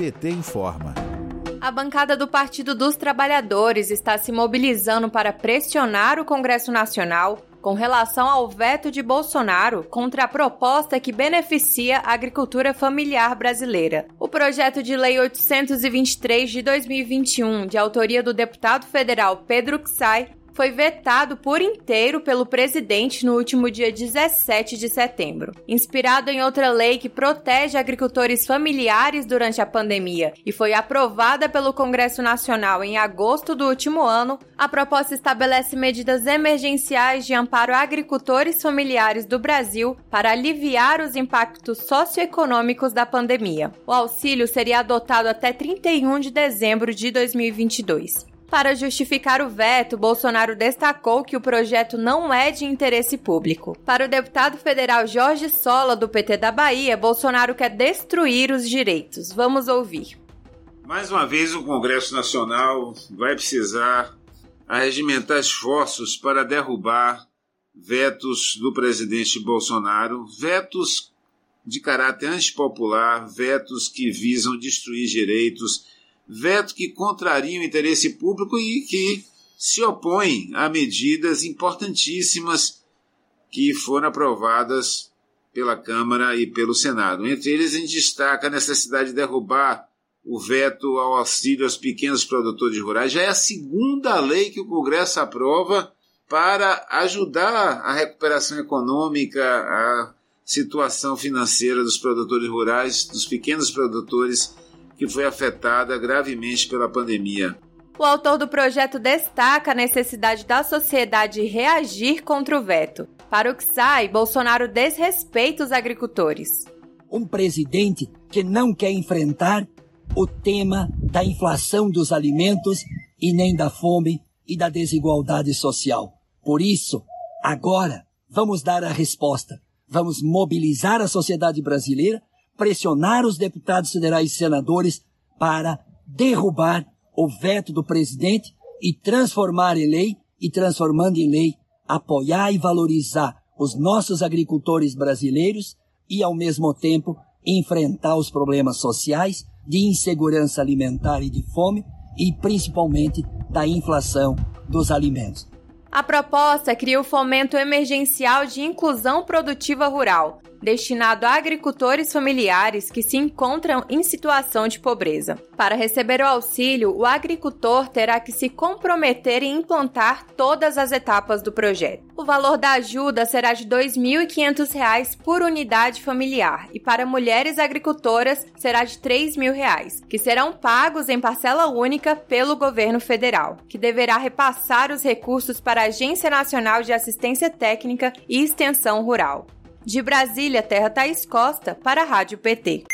PT informa. A bancada do Partido dos Trabalhadores está se mobilizando para pressionar o Congresso Nacional com relação ao veto de Bolsonaro contra a proposta que beneficia a agricultura familiar brasileira. O projeto de lei 823 de 2021, de autoria do deputado federal Pedro Xay, foi vetado por inteiro pelo presidente no último dia 17 de setembro. Inspirado em outra lei que protege agricultores familiares durante a pandemia e foi aprovada pelo Congresso Nacional em agosto do último ano, a proposta estabelece medidas emergenciais de amparo a agricultores familiares do Brasil para aliviar os impactos socioeconômicos da pandemia. O auxílio seria adotado até 31 de dezembro de 2022. Para justificar o veto, Bolsonaro destacou que o projeto não é de interesse público. Para o deputado federal Jorge Sola, do PT da Bahia, Bolsonaro quer destruir os direitos. Vamos ouvir. Mais uma vez, o Congresso Nacional vai precisar arregimentar esforços para derrubar vetos do presidente Bolsonaro, vetos de caráter antipopular, vetos que visam destruir direitos veto que contraria o interesse público e que se opõe a medidas importantíssimas que foram aprovadas pela Câmara e pelo Senado. Entre eles, a gente destaca a necessidade de derrubar o veto ao auxílio aos pequenos produtores rurais. Já é a segunda lei que o Congresso aprova para ajudar a recuperação econômica, a situação financeira dos produtores rurais, dos pequenos produtores que foi afetada gravemente pela pandemia. O autor do projeto destaca a necessidade da sociedade reagir contra o veto. Para o que sai, Bolsonaro desrespeita os agricultores. Um presidente que não quer enfrentar o tema da inflação dos alimentos e nem da fome e da desigualdade social. Por isso, agora, vamos dar a resposta. Vamos mobilizar a sociedade brasileira pressionar os deputados federais e senadores para derrubar o veto do presidente e transformar em lei, e transformando em lei, apoiar e valorizar os nossos agricultores brasileiros e, ao mesmo tempo, enfrentar os problemas sociais de insegurança alimentar e de fome e, principalmente, da inflação dos alimentos. A proposta cria o fomento emergencial de inclusão produtiva rural, destinado a agricultores familiares que se encontram em situação de pobreza. Para receber o auxílio, o agricultor terá que se comprometer em implantar todas as etapas do projeto. O valor da ajuda será de R$ 2.500 por unidade familiar e para mulheres agricultoras será de R$ 3.000, que serão pagos em parcela única pelo governo federal, que deverá repassar os recursos para a Agência Nacional de Assistência Técnica e Extensão Rural. De Brasília, Terra Thaís Costa, para a Rádio PT.